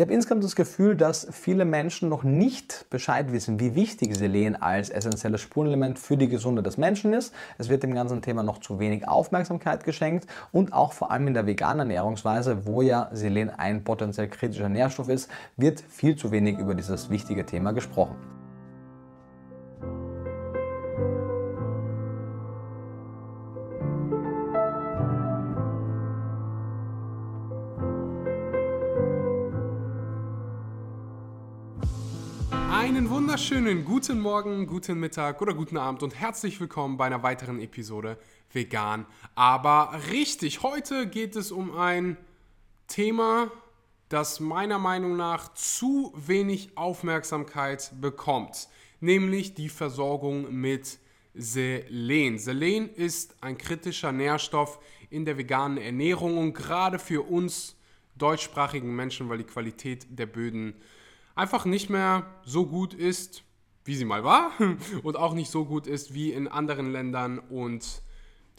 Ich habe insgesamt das Gefühl, dass viele Menschen noch nicht Bescheid wissen, wie wichtig Selen als essentielles Spurenelement für die Gesundheit des Menschen ist. Es wird dem ganzen Thema noch zu wenig Aufmerksamkeit geschenkt und auch vor allem in der veganen Ernährungsweise, wo ja Selen ein potenziell kritischer Nährstoff ist, wird viel zu wenig über dieses wichtige Thema gesprochen. Wunderschönen guten Morgen, guten Mittag oder guten Abend und herzlich willkommen bei einer weiteren Episode Vegan. Aber richtig, heute geht es um ein Thema, das meiner Meinung nach zu wenig Aufmerksamkeit bekommt, nämlich die Versorgung mit Selen. Selen ist ein kritischer Nährstoff in der veganen Ernährung und gerade für uns deutschsprachigen Menschen, weil die Qualität der Böden einfach nicht mehr so gut ist, wie sie mal war und auch nicht so gut ist wie in anderen Ländern und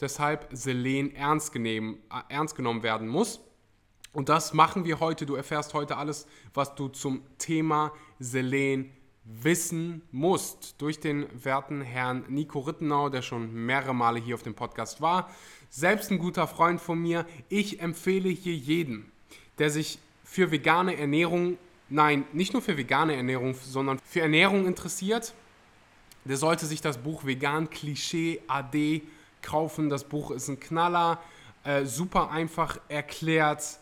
deshalb Selen ernst, genehm, äh, ernst genommen werden muss. Und das machen wir heute. Du erfährst heute alles, was du zum Thema Selen wissen musst. Durch den werten Herrn Nico Rittenau, der schon mehrere Male hier auf dem Podcast war. Selbst ein guter Freund von mir. Ich empfehle hier jeden, der sich für vegane Ernährung nein, nicht nur für vegane Ernährung, sondern für Ernährung interessiert, der sollte sich das Buch Vegan Klischee AD kaufen. Das Buch ist ein Knaller, äh, super einfach erklärt.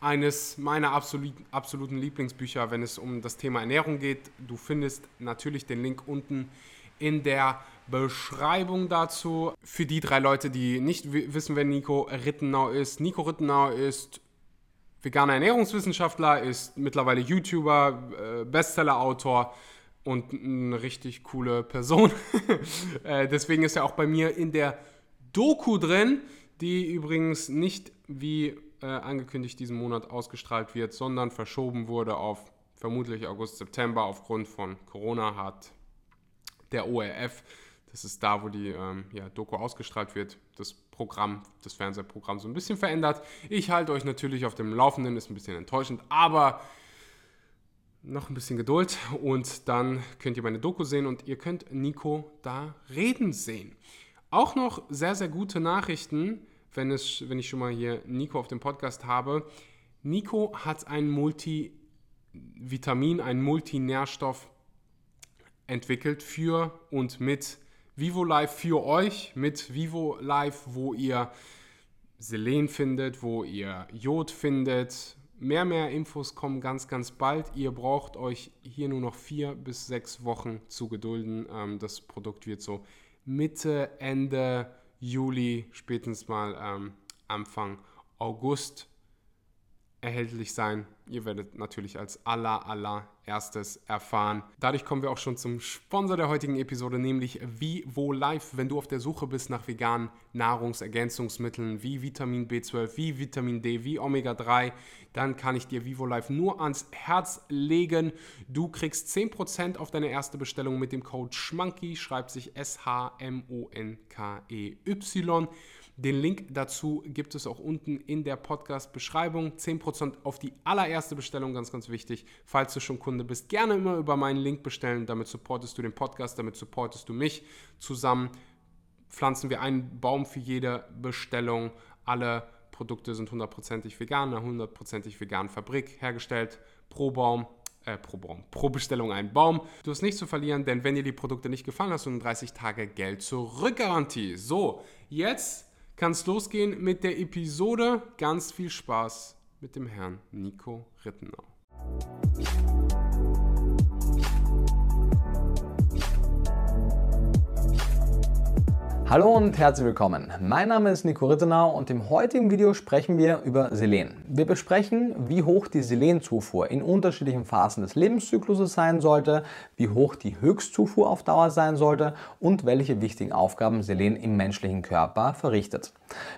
Eines meiner absoluten, absoluten Lieblingsbücher, wenn es um das Thema Ernährung geht. Du findest natürlich den Link unten in der Beschreibung dazu. Für die drei Leute, die nicht wissen, wer Nico Rittenau ist. Nico Rittenau ist veganer Ernährungswissenschaftler, ist mittlerweile YouTuber, äh, Bestseller-Autor und eine richtig coole Person. äh, deswegen ist er auch bei mir in der Doku drin, die übrigens nicht wie äh, angekündigt diesen Monat ausgestrahlt wird, sondern verschoben wurde auf vermutlich August, September aufgrund von Corona hat der ORF das ist da, wo die ähm, ja, Doku ausgestrahlt wird, das Programm, das Fernsehprogramm so ein bisschen verändert. Ich halte euch natürlich auf dem Laufenden, ist ein bisschen enttäuschend, aber noch ein bisschen Geduld und dann könnt ihr meine Doku sehen und ihr könnt Nico da reden sehen. Auch noch sehr, sehr gute Nachrichten, wenn, es, wenn ich schon mal hier Nico auf dem Podcast habe. Nico hat ein Multivitamin, ein Multinährstoff entwickelt für und mit Vivo Live für euch mit Vivo Live, wo ihr Selen findet, wo ihr Jod findet. Mehr, mehr Infos kommen ganz, ganz bald. Ihr braucht euch hier nur noch vier bis sechs Wochen zu gedulden. Ähm, das Produkt wird so Mitte, Ende Juli, spätestens mal ähm, Anfang August erhältlich sein. Ihr werdet natürlich als aller, allererstes erfahren. Dadurch kommen wir auch schon zum Sponsor der heutigen Episode, nämlich Vivo Life. Wenn du auf der Suche bist nach veganen Nahrungsergänzungsmitteln wie Vitamin B12, wie Vitamin D, wie Omega-3, dann kann ich dir Vivo Life nur ans Herz legen. Du kriegst 10% auf deine erste Bestellung mit dem Code SCHMANKY, schreibt sich S-H-M-O-N-K-E-Y. Den Link dazu gibt es auch unten in der Podcast-Beschreibung. 10% auf die allererste Bestellung, ganz, ganz wichtig. Falls du schon Kunde bist, gerne immer über meinen Link bestellen. Damit supportest du den Podcast, damit supportest du mich. Zusammen pflanzen wir einen Baum für jede Bestellung. Alle Produkte sind hundertprozentig vegan, eine hundertprozentig vegan Fabrik hergestellt. Pro Baum äh, pro Baum, pro Bestellung ein Baum. Du hast nichts zu verlieren, denn wenn dir die Produkte nicht gefallen, hast eine 30 Tage Geld zurückgarantie. So, jetzt kann es losgehen mit der Episode. Ganz viel Spaß mit dem Herrn Nico Rittenau. Hallo und herzlich willkommen. Mein Name ist Nico Rittenau und im heutigen Video sprechen wir über Selen. Wir besprechen, wie hoch die Selenzufuhr in unterschiedlichen Phasen des Lebenszykluses sein sollte, wie hoch die Höchstzufuhr auf Dauer sein sollte und welche wichtigen Aufgaben Selen im menschlichen Körper verrichtet.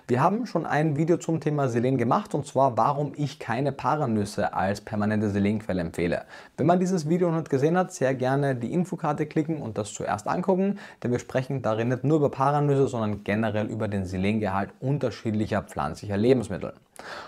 Wir haben schon ein Video zum Thema Selen gemacht und zwar, warum ich keine Paranüsse als permanente Selenquelle empfehle. Wenn man dieses Video noch nicht gesehen hat, sehr gerne die Infokarte klicken und das zuerst angucken, denn wir sprechen darin nicht nur über Paranüsse, sondern generell über den Selengehalt unterschiedlicher pflanzlicher Lebensmittel.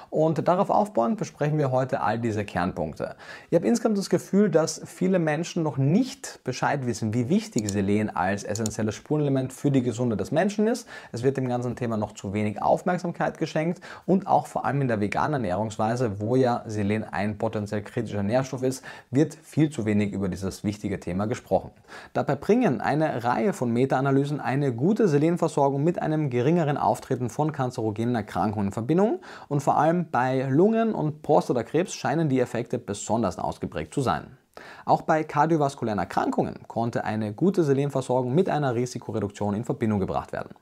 Und darauf aufbauend besprechen wir heute all diese Kernpunkte. Ich habe insgesamt das Gefühl, dass viele Menschen noch nicht Bescheid wissen, wie wichtig Selen als essentielles Spurenelement für die Gesundheit des Menschen ist. Es wird dem ganzen Thema noch zu wenig Aufmerksamkeit geschenkt und auch vor allem in der veganen Ernährungsweise, wo ja Selen ein potenziell kritischer Nährstoff ist, wird viel zu wenig über dieses wichtige Thema gesprochen. Dabei bringen eine Reihe von Meta-Analysen eine gute Selenversorgung mit einem geringeren Auftreten von kanzerogenen Erkrankungen in Verbindung und vor allem bei Lungen- und Prostatakrebs scheinen die Effekte besonders ausgeprägt zu sein. Auch bei kardiovaskulären Erkrankungen konnte eine gute Selenversorgung mit einer Risikoreduktion in Verbindung gebracht werden.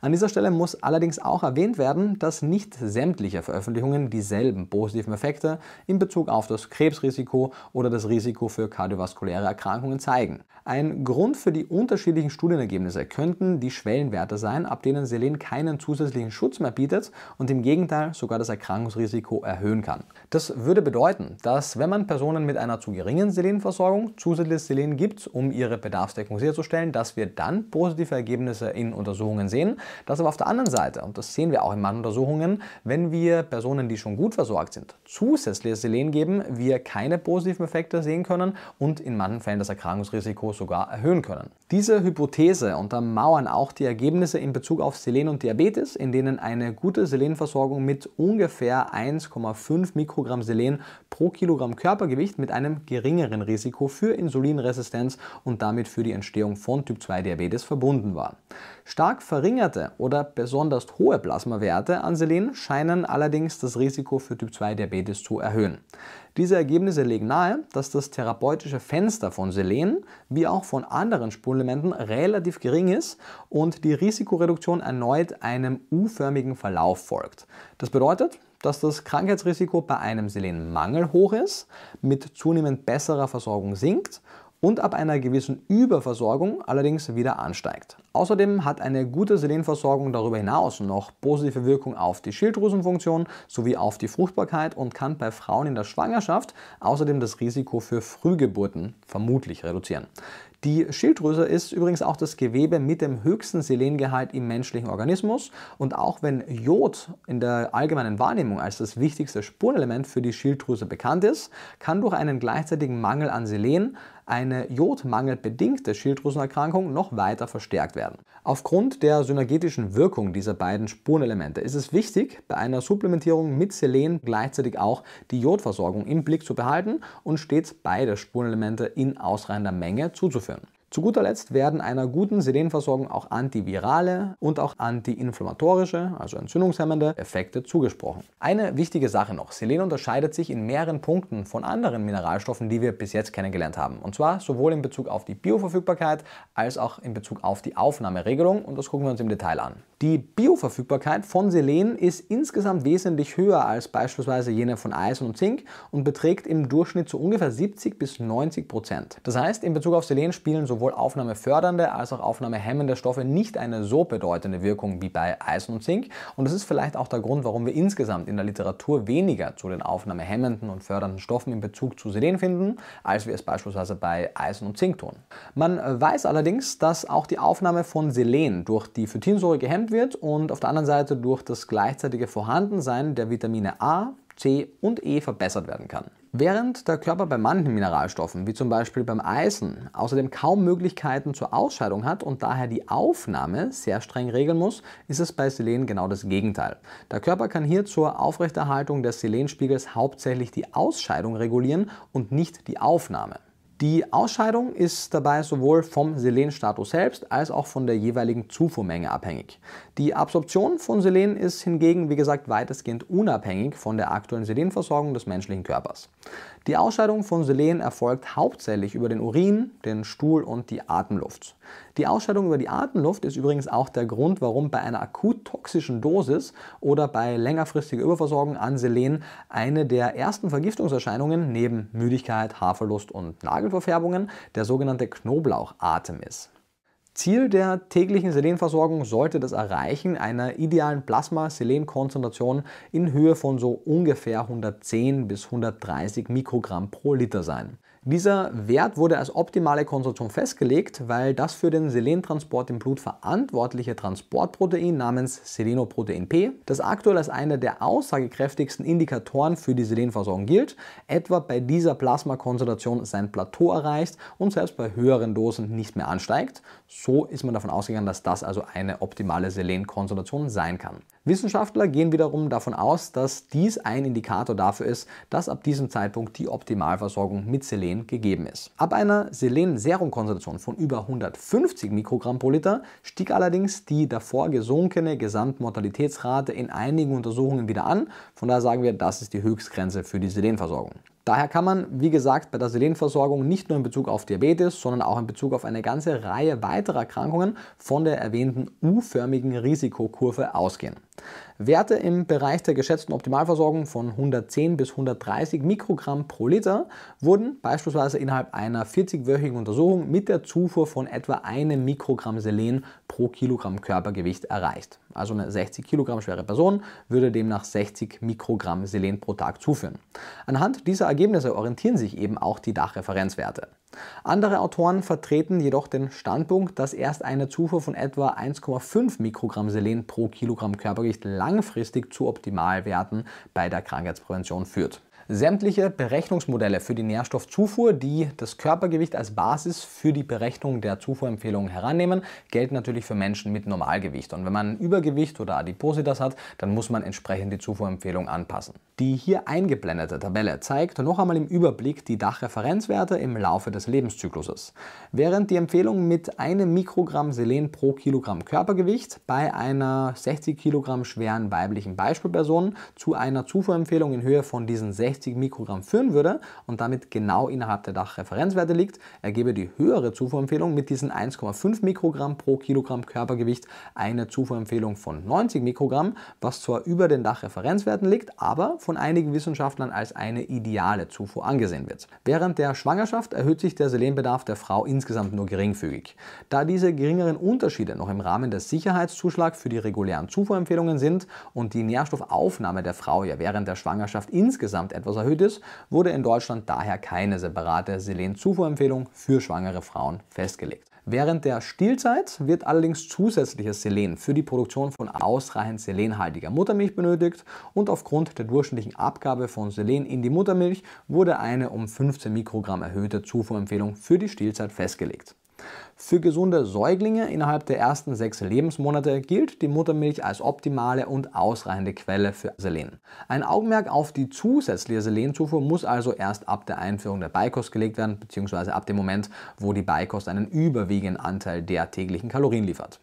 An dieser Stelle muss allerdings auch erwähnt werden, dass nicht sämtliche Veröffentlichungen dieselben positiven Effekte in Bezug auf das Krebsrisiko oder das Risiko für kardiovaskuläre Erkrankungen zeigen. Ein Grund für die unterschiedlichen Studienergebnisse könnten die Schwellenwerte sein, ab denen Selen keinen zusätzlichen Schutz mehr bietet und im Gegenteil sogar das Erkrankungsrisiko erhöhen kann. Das würde bedeuten, dass wenn man Personen mit einer zu geringen Selenversorgung zusätzliches Selen gibt, um ihre Bedarfsdeckung sicherzustellen, dass wir dann positive Ergebnisse in Untersuchungen sehen. Das aber auf der anderen Seite, und das sehen wir auch in manchen Untersuchungen, wenn wir Personen, die schon gut versorgt sind, zusätzliches Selen geben, wir keine positiven Effekte sehen können und in manchen Fällen das Erkrankungsrisiko sogar erhöhen können. Diese Hypothese untermauern auch die Ergebnisse in Bezug auf Selen und Diabetes, in denen eine gute Selenversorgung mit ungefähr 1,5 Mikrogramm Selen pro Kilogramm Körpergewicht mit einem geringeren Risiko für Insulinresistenz und damit für die Entstehung von Typ-2-Diabetes verbunden war. Stark verringerte oder besonders hohe Plasmawerte an Selen scheinen allerdings das Risiko für Typ-2-Diabetes zu erhöhen. Diese Ergebnisse legen nahe, dass das therapeutische Fenster von Selen wie auch von anderen Spurenelementen relativ gering ist und die Risikoreduktion erneut einem U-förmigen Verlauf folgt. Das bedeutet, dass das Krankheitsrisiko bei einem Selenmangel hoch ist, mit zunehmend besserer Versorgung sinkt und ab einer gewissen Überversorgung allerdings wieder ansteigt. Außerdem hat eine gute Selenversorgung darüber hinaus noch positive Wirkung auf die Schilddrüsenfunktion sowie auf die Fruchtbarkeit und kann bei Frauen in der Schwangerschaft außerdem das Risiko für Frühgeburten vermutlich reduzieren. Die Schilddrüse ist übrigens auch das Gewebe mit dem höchsten Selengehalt im menschlichen Organismus und auch wenn Jod in der allgemeinen Wahrnehmung als das wichtigste Spurenelement für die Schilddrüse bekannt ist, kann durch einen gleichzeitigen Mangel an Selen eine jodmangelbedingte Schilddrüsenerkrankung noch weiter verstärkt werden. Aufgrund der synergetischen Wirkung dieser beiden Spurenelemente ist es wichtig, bei einer Supplementierung mit Selen gleichzeitig auch die Jodversorgung im Blick zu behalten und stets beide Spurenelemente in ausreichender Menge zuzuführen. Zu guter Letzt werden einer guten Selenversorgung auch antivirale und auch antiinflammatorische, also entzündungshemmende Effekte zugesprochen. Eine wichtige Sache noch, Selen unterscheidet sich in mehreren Punkten von anderen Mineralstoffen, die wir bis jetzt kennengelernt haben. Und zwar sowohl in Bezug auf die Bioverfügbarkeit als auch in Bezug auf die Aufnahmeregelung und das gucken wir uns im Detail an. Die Bioverfügbarkeit von Selen ist insgesamt wesentlich höher als beispielsweise jene von Eisen und Zink und beträgt im Durchschnitt so ungefähr 70 bis 90 Prozent. Das heißt, in Bezug auf Selen spielen sowohl aufnahmefördernde als auch aufnahmehemmende Stoffe nicht eine so bedeutende Wirkung wie bei Eisen und Zink und das ist vielleicht auch der Grund, warum wir insgesamt in der Literatur weniger zu den aufnahmehemmenden und fördernden Stoffen in Bezug zu Selen finden, als wir es beispielsweise bei Eisen und Zink tun. Man weiß allerdings, dass auch die Aufnahme von Selen durch die Phytinsäure gehemmt wird und auf der anderen Seite durch das gleichzeitige Vorhandensein der Vitamine A, C und E verbessert werden kann. Während der Körper bei manchen Mineralstoffen, wie zum Beispiel beim Eisen, außerdem kaum Möglichkeiten zur Ausscheidung hat und daher die Aufnahme sehr streng regeln muss, ist es bei Selen genau das Gegenteil. Der Körper kann hier zur Aufrechterhaltung des Selenspiegels hauptsächlich die Ausscheidung regulieren und nicht die Aufnahme. Die Ausscheidung ist dabei sowohl vom Selenstatus selbst als auch von der jeweiligen Zufuhrmenge abhängig. Die Absorption von Selen ist hingegen, wie gesagt, weitestgehend unabhängig von der aktuellen Selenversorgung des menschlichen Körpers. Die Ausscheidung von Selen erfolgt hauptsächlich über den Urin, den Stuhl und die Atemluft. Die Ausscheidung über die Atemluft ist übrigens auch der Grund, warum bei einer akut toxischen Dosis oder bei längerfristiger Überversorgung an Selen eine der ersten Vergiftungserscheinungen neben Müdigkeit, Haarverlust und Nagelverfärbungen der sogenannte Knoblauchatem ist. Ziel der täglichen Selenversorgung sollte das Erreichen einer idealen Plasma-Selen-Konzentration in Höhe von so ungefähr 110 bis 130 Mikrogramm pro Liter sein. Dieser Wert wurde als optimale Konzentration festgelegt, weil das für den Selentransport im Blut verantwortliche Transportprotein namens Selenoprotein P, das aktuell als einer der aussagekräftigsten Indikatoren für die Selenversorgung gilt, etwa bei dieser Plasmakonzentration sein Plateau erreicht und selbst bei höheren Dosen nicht mehr ansteigt. So ist man davon ausgegangen, dass das also eine optimale Selenkonzentration sein kann. Wissenschaftler gehen wiederum davon aus, dass dies ein Indikator dafür ist, dass ab diesem Zeitpunkt die Optimalversorgung mit Selen gegeben ist. Ab einer Selen-Serumkonzentration von über 150 Mikrogramm pro Liter stieg allerdings die davor gesunkene Gesamtmortalitätsrate in einigen Untersuchungen wieder an. Von daher sagen wir, das ist die Höchstgrenze für die Selenversorgung. Daher kann man, wie gesagt, bei der Selenversorgung nicht nur in Bezug auf Diabetes, sondern auch in Bezug auf eine ganze Reihe weiterer Erkrankungen von der erwähnten U-förmigen Risikokurve ausgehen. Werte im Bereich der geschätzten Optimalversorgung von 110 bis 130 Mikrogramm pro Liter wurden beispielsweise innerhalb einer 40-wöchigen Untersuchung mit der Zufuhr von etwa einem Mikrogramm Selen pro Kilogramm Körpergewicht erreicht. Also eine 60 Kilogramm schwere Person würde demnach 60 Mikrogramm Selen pro Tag zuführen. Anhand dieser Ergebnisse orientieren sich eben auch die Dachreferenzwerte. Andere Autoren vertreten jedoch den Standpunkt, dass erst eine Zufuhr von etwa 1,5 Mikrogramm Selen pro Kilogramm Körpergewicht langfristig zu Optimalwerten bei der Krankheitsprävention führt. Sämtliche Berechnungsmodelle für die Nährstoffzufuhr, die das Körpergewicht als Basis für die Berechnung der Zufuhrempfehlungen herannehmen, gelten natürlich für Menschen mit Normalgewicht. Und wenn man Übergewicht oder Adipositas hat, dann muss man entsprechend die Zufuhrempfehlung anpassen. Die hier eingeblendete Tabelle zeigt noch einmal im Überblick die Dachreferenzwerte im Laufe des Lebenszykluses. Während die Empfehlung mit einem Mikrogramm Selen pro Kilogramm Körpergewicht bei einer 60 Kilogramm schweren weiblichen Beispielperson zu einer Zufuhrempfehlung in Höhe von diesen 60 60 Mikrogramm führen würde und damit genau innerhalb der Dachreferenzwerte liegt, ergebe die höhere Zufuhrempfehlung mit diesen 1,5 Mikrogramm pro Kilogramm Körpergewicht eine Zufuhrempfehlung von 90 Mikrogramm, was zwar über den Dachreferenzwerten liegt, aber von einigen Wissenschaftlern als eine ideale Zufuhr angesehen wird. Während der Schwangerschaft erhöht sich der Selenbedarf der Frau insgesamt nur geringfügig. Da diese geringeren Unterschiede noch im Rahmen des Sicherheitszuschlags für die regulären Zufuhrempfehlungen sind und die Nährstoffaufnahme der Frau ja während der Schwangerschaft insgesamt etwas erhöht ist, wurde in Deutschland daher keine separate Selen-Zufuhrempfehlung für schwangere Frauen festgelegt. Während der Stillzeit wird allerdings zusätzliches Selen für die Produktion von ausreichend selenhaltiger Muttermilch benötigt und aufgrund der durchschnittlichen Abgabe von Selen in die Muttermilch wurde eine um 15 Mikrogramm erhöhte Zufuhrempfehlung für die Stillzeit festgelegt. Für gesunde Säuglinge innerhalb der ersten sechs Lebensmonate gilt die Muttermilch als optimale und ausreichende Quelle für Selen. Ein Augenmerk auf die zusätzliche Selenzufuhr muss also erst ab der Einführung der Beikost gelegt werden, beziehungsweise ab dem Moment, wo die Beikost einen überwiegenden Anteil der täglichen Kalorien liefert.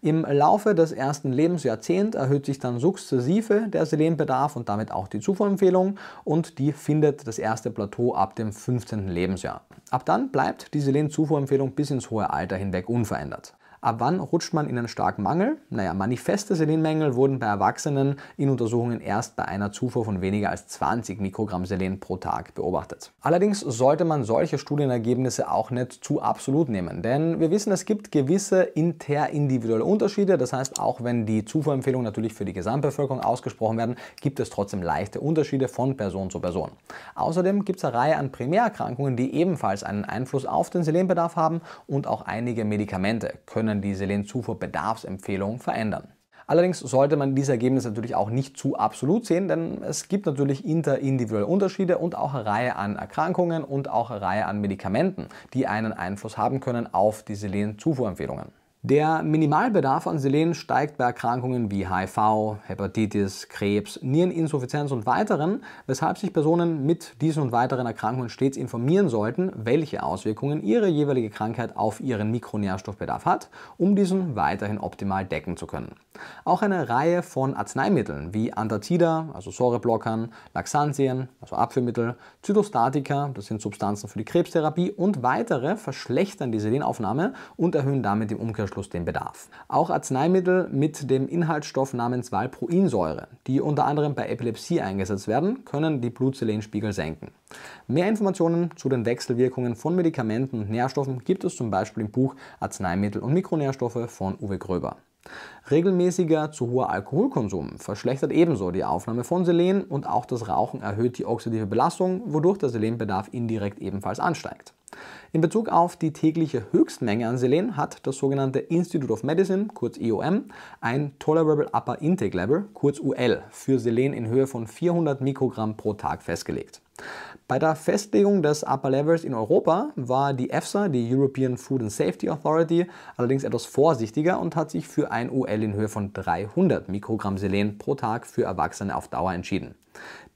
Im Laufe des ersten Lebensjahrzehnts erhöht sich dann sukzessive der Selenbedarf und damit auch die Zufuhrempfehlung und die findet das erste Plateau ab dem 15. Lebensjahr. Ab dann bleibt die Selenzufuhrempfehlung bis ins hohe Alter hinweg unverändert. Ab wann rutscht man in einen starken Mangel? Naja, manifeste Selenmängel wurden bei Erwachsenen in Untersuchungen erst bei einer Zufuhr von weniger als 20 Mikrogramm Selen pro Tag beobachtet. Allerdings sollte man solche Studienergebnisse auch nicht zu absolut nehmen, denn wir wissen, es gibt gewisse interindividuelle Unterschiede. Das heißt, auch wenn die Zufuhrempfehlungen natürlich für die Gesamtbevölkerung ausgesprochen werden, gibt es trotzdem leichte Unterschiede von Person zu Person. Außerdem gibt es eine Reihe an Primärerkrankungen, die ebenfalls einen Einfluss auf den Selenbedarf haben und auch einige Medikamente können können die Selenzufuhrbedarfsempfehlungen verändern. Allerdings sollte man diese Ergebnisse natürlich auch nicht zu absolut sehen, denn es gibt natürlich interindividuelle Unterschiede und auch eine Reihe an Erkrankungen und auch eine Reihe an Medikamenten, die einen Einfluss haben können auf die Selenzufuhrempfehlungen. Der Minimalbedarf an Selen steigt bei Erkrankungen wie HIV, Hepatitis, Krebs, Niereninsuffizienz und weiteren, weshalb sich Personen mit diesen und weiteren Erkrankungen stets informieren sollten, welche Auswirkungen ihre jeweilige Krankheit auf ihren Mikronährstoffbedarf hat, um diesen weiterhin optimal decken zu können. Auch eine Reihe von Arzneimitteln wie Antazida, also Säureblockern, Laxantien, also Abführmittel, Zytostatika, das sind Substanzen für die Krebstherapie und weitere verschlechtern die Selenaufnahme und erhöhen damit im Umkehrschluss den Bedarf. Auch Arzneimittel mit dem Inhaltsstoff namens Valproinsäure, die unter anderem bei Epilepsie eingesetzt werden, können die Blutselenspiegel senken. Mehr Informationen zu den Wechselwirkungen von Medikamenten und Nährstoffen gibt es zum Beispiel im Buch Arzneimittel und Mikronährstoffe von Uwe Gröber. Regelmäßiger zu hoher Alkoholkonsum verschlechtert ebenso die Aufnahme von Selen und auch das Rauchen erhöht die oxidative Belastung, wodurch der Selenbedarf indirekt ebenfalls ansteigt. In Bezug auf die tägliche Höchstmenge an Selen hat das sogenannte Institute of Medicine, kurz IOM, ein Tolerable Upper Intake Level, kurz UL, für Selen in Höhe von 400 Mikrogramm pro Tag festgelegt. Bei der Festlegung des Upper Levels in Europa war die EFSA, die European Food and Safety Authority, allerdings etwas vorsichtiger und hat sich für ein UL in Höhe von 300 Mikrogramm Selen pro Tag für Erwachsene auf Dauer entschieden.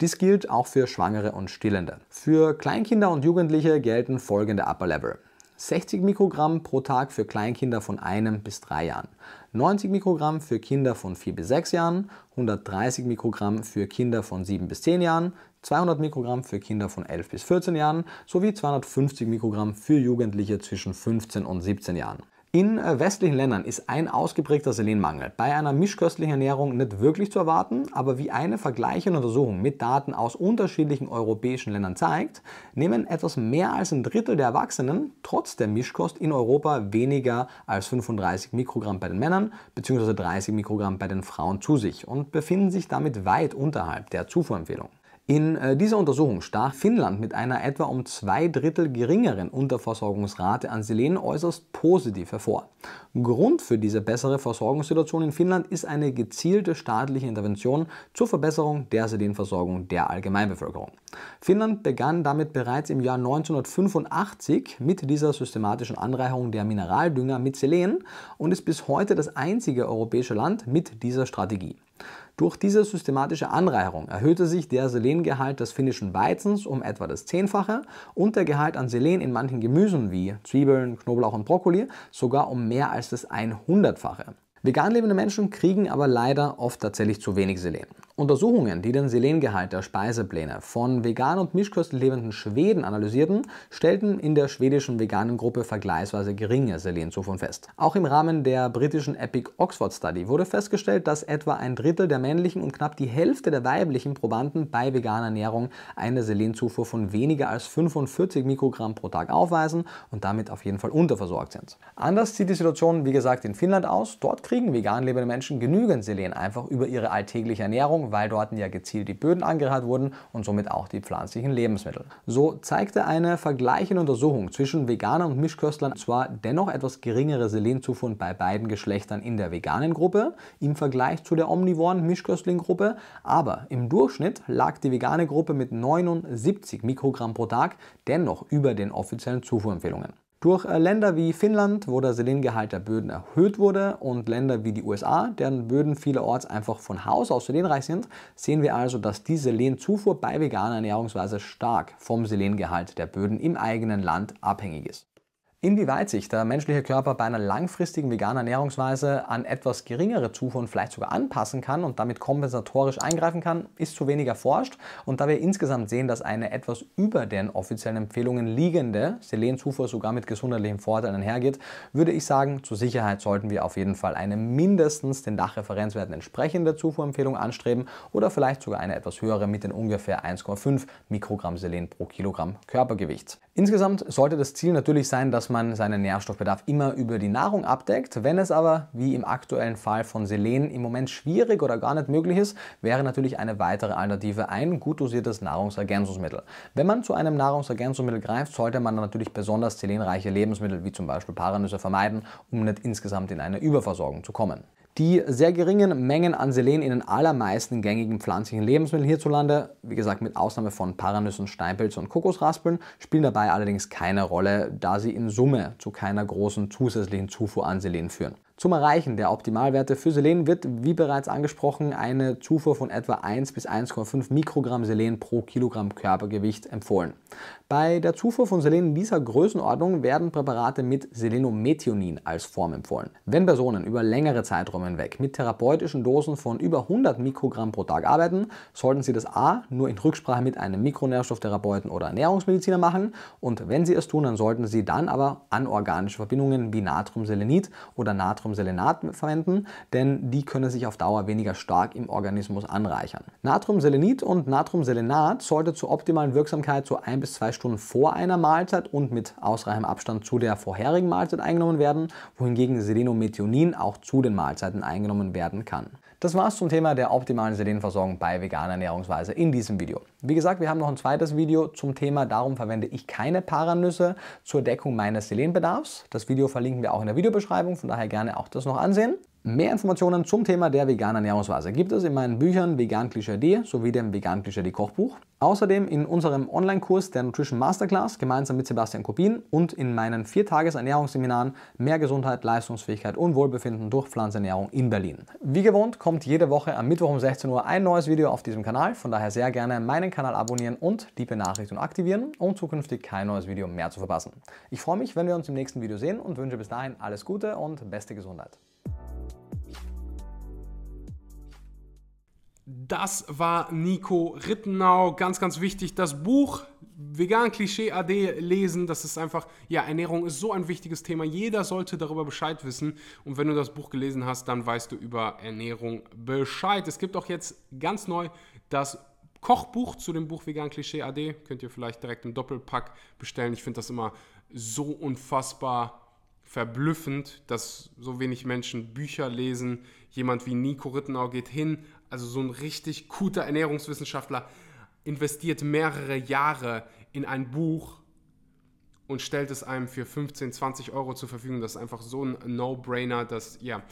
Dies gilt auch für Schwangere und Stillende. Für Kleinkinder und Jugendliche gelten folgende Upper Level. 60 Mikrogramm pro Tag für Kleinkinder von einem bis drei Jahren, 90 Mikrogramm für Kinder von 4 bis 6 Jahren, 130 Mikrogramm für Kinder von 7 bis 10 Jahren, 200 Mikrogramm für Kinder von 11 bis 14 Jahren sowie 250 Mikrogramm für Jugendliche zwischen 15 und 17 Jahren. In äh, westlichen Ländern ist ein ausgeprägter Selenmangel bei einer mischköstlichen Ernährung nicht wirklich zu erwarten, aber wie eine vergleichende Untersuchung mit Daten aus unterschiedlichen europäischen Ländern zeigt, nehmen etwas mehr als ein Drittel der Erwachsenen trotz der Mischkost in Europa weniger als 35 Mikrogramm bei den Männern bzw. 30 Mikrogramm bei den Frauen zu sich und befinden sich damit weit unterhalb der Zufuhrempfehlung. In äh, dieser Untersuchung stach Finnland mit einer etwa um zwei Drittel geringeren Unterversorgungsrate an Selen äußerst positiv hervor. Grund für diese bessere Versorgungssituation in Finnland ist eine gezielte staatliche Intervention zur Verbesserung der Selenversorgung der Allgemeinbevölkerung. Finnland begann damit bereits im Jahr 1985 mit dieser systematischen Anreicherung der Mineraldünger mit Selen und ist bis heute das einzige europäische Land mit dieser Strategie. Durch diese systematische Anreicherung erhöhte sich der Selengehalt des finnischen Weizens um etwa das Zehnfache und der Gehalt an Selen in manchen Gemüsen wie Zwiebeln, Knoblauch und Brokkoli sogar um mehr als das 100-fache. Vegan lebende Menschen kriegen aber leider oft tatsächlich zu wenig Selen. Untersuchungen, die den Selengehalt der Speisepläne von vegan und mischköstlich lebenden Schweden analysierten, stellten in der schwedischen veganen Gruppe vergleichsweise geringe Selenzufuhren fest. Auch im Rahmen der britischen Epic Oxford Study wurde festgestellt, dass etwa ein Drittel der männlichen und knapp die Hälfte der weiblichen Probanden bei veganer Ernährung eine Selenzufuhr von weniger als 45 Mikrogramm pro Tag aufweisen und damit auf jeden Fall unterversorgt sind. Anders sieht die Situation, wie gesagt, in Finnland aus. Dort kriegen vegan lebende Menschen genügend Selen einfach über ihre alltägliche Ernährung, weil dort ja gezielt die Böden angereichert wurden und somit auch die pflanzlichen Lebensmittel. So zeigte eine vergleichende Untersuchung zwischen Veganern und Mischköstlern zwar dennoch etwas geringere Selenzufuhren bei beiden Geschlechtern in der veganen Gruppe im Vergleich zu der omnivoren Mischköstling-Gruppe, aber im Durchschnitt lag die vegane Gruppe mit 79 Mikrogramm pro Tag dennoch über den offiziellen Zufuhrempfehlungen. Durch Länder wie Finnland, wo der Selengehalt der Böden erhöht wurde, und Länder wie die USA, deren Böden vielerorts einfach von Haus aus selenreich sind, sehen wir also, dass die Selenzufuhr bei veganer Ernährungsweise stark vom Selengehalt der Böden im eigenen Land abhängig ist. Inwieweit sich der menschliche Körper bei einer langfristigen veganen Ernährungsweise an etwas geringere Zufuhren vielleicht sogar anpassen kann und damit kompensatorisch eingreifen kann, ist zu wenig erforscht. Und da wir insgesamt sehen, dass eine etwas über den offiziellen Empfehlungen liegende Selenzufuhr sogar mit gesundheitlichen Vorteilen einhergeht, würde ich sagen, zur Sicherheit sollten wir auf jeden Fall eine mindestens den Dachreferenzwerten entsprechende Zufuhrempfehlung anstreben oder vielleicht sogar eine etwas höhere mit den ungefähr 1,5 Mikrogramm Selen pro Kilogramm Körpergewicht. Insgesamt sollte das Ziel natürlich sein, dass man seinen Nährstoffbedarf immer über die Nahrung abdeckt. Wenn es aber, wie im aktuellen Fall von Selen, im Moment schwierig oder gar nicht möglich ist, wäre natürlich eine weitere Alternative ein gut dosiertes Nahrungsergänzungsmittel. Wenn man zu einem Nahrungsergänzungsmittel greift, sollte man natürlich besonders selenreiche Lebensmittel wie zum Beispiel Paranüsse vermeiden, um nicht insgesamt in eine Überversorgung zu kommen. Die sehr geringen Mengen an Selen in den allermeisten gängigen pflanzlichen Lebensmitteln hierzulande, wie gesagt mit Ausnahme von Paranüssen, Steinpilzen und Kokosraspeln, spielen dabei allerdings keine Rolle, da sie in Summe zu keiner großen zusätzlichen Zufuhr an Selen führen. Zum Erreichen der Optimalwerte für Selen wird, wie bereits angesprochen, eine Zufuhr von etwa 1 bis 1,5 Mikrogramm Selen pro Kilogramm Körpergewicht empfohlen. Bei der Zufuhr von Selen in dieser Größenordnung werden Präparate mit Selenomethionin als Form empfohlen. Wenn Personen über längere Zeiträume hinweg mit therapeutischen Dosen von über 100 Mikrogramm pro Tag arbeiten, sollten sie das A nur in Rücksprache mit einem Mikronährstofftherapeuten oder Ernährungsmediziner machen und wenn sie es tun, dann sollten sie dann aber anorganische Verbindungen wie Natriumselenit oder Natrium Natriumselenat verwenden, denn die können sich auf Dauer weniger stark im Organismus anreichern. Natriumselenit und Natriumselenat sollte zur optimalen Wirksamkeit so ein bis zwei Stunden vor einer Mahlzeit und mit ausreichendem Abstand zu der vorherigen Mahlzeit eingenommen werden, wohingegen Selenomethionin auch zu den Mahlzeiten eingenommen werden kann. Das war's zum Thema der optimalen Selenversorgung bei veganer Ernährungsweise in diesem Video. Wie gesagt, wir haben noch ein zweites Video zum Thema, darum verwende ich keine Paranüsse zur Deckung meines Selenbedarfs. Das Video verlinken wir auch in der Videobeschreibung, von daher gerne auch das noch ansehen. Mehr Informationen zum Thema der veganen Ernährungsweise gibt es in meinen Büchern Vegan Klischee D sowie dem Vegan Klischee D Kochbuch. Außerdem in unserem Online-Kurs der Nutrition Masterclass gemeinsam mit Sebastian Kopin und in meinen vier Tages Ernährungsseminaren Mehr Gesundheit, Leistungsfähigkeit und Wohlbefinden durch Pflanzenernährung in Berlin. Wie gewohnt kommt jede Woche am Mittwoch um 16 Uhr ein neues Video auf diesem Kanal, von daher sehr gerne meinen Kanal abonnieren und die Benachrichtigung aktivieren, um zukünftig kein neues Video mehr zu verpassen. Ich freue mich, wenn wir uns im nächsten Video sehen und wünsche bis dahin alles Gute und beste Gesundheit. Das war Nico Rittenau. Ganz, ganz wichtig, das Buch Vegan Klischee AD lesen. Das ist einfach, ja, Ernährung ist so ein wichtiges Thema. Jeder sollte darüber Bescheid wissen. Und wenn du das Buch gelesen hast, dann weißt du über Ernährung Bescheid. Es gibt auch jetzt ganz neu das Kochbuch zu dem Buch Vegan Klischee AD. Könnt ihr vielleicht direkt im Doppelpack bestellen. Ich finde das immer so unfassbar verblüffend, dass so wenig Menschen Bücher lesen. Jemand wie Nico Rittenau geht hin, also so ein richtig guter Ernährungswissenschaftler, investiert mehrere Jahre in ein Buch und stellt es einem für 15, 20 Euro zur Verfügung. Das ist einfach so ein No-Brainer, dass, ja,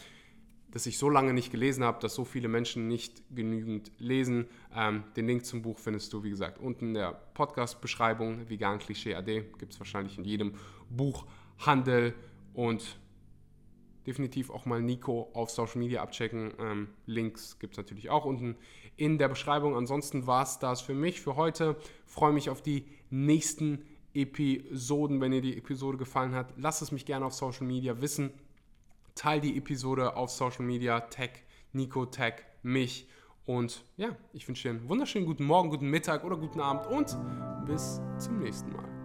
dass ich so lange nicht gelesen habe, dass so viele Menschen nicht genügend lesen. Ähm, den Link zum Buch findest du, wie gesagt, unten in der Podcast-Beschreibung. Vegan Klischee AD gibt es wahrscheinlich in jedem Buchhandel und definitiv auch mal Nico auf Social Media abchecken. Ähm, Links gibt es natürlich auch unten in der Beschreibung. Ansonsten war es das für mich für heute. Freue mich auf die nächsten Episoden. Wenn dir die Episode gefallen hat, lass es mich gerne auf Social Media wissen. Teil die Episode auf Social Media, tag Nico, tag mich. Und ja, ich wünsche dir einen wunderschönen guten Morgen, guten Mittag oder guten Abend und bis zum nächsten Mal.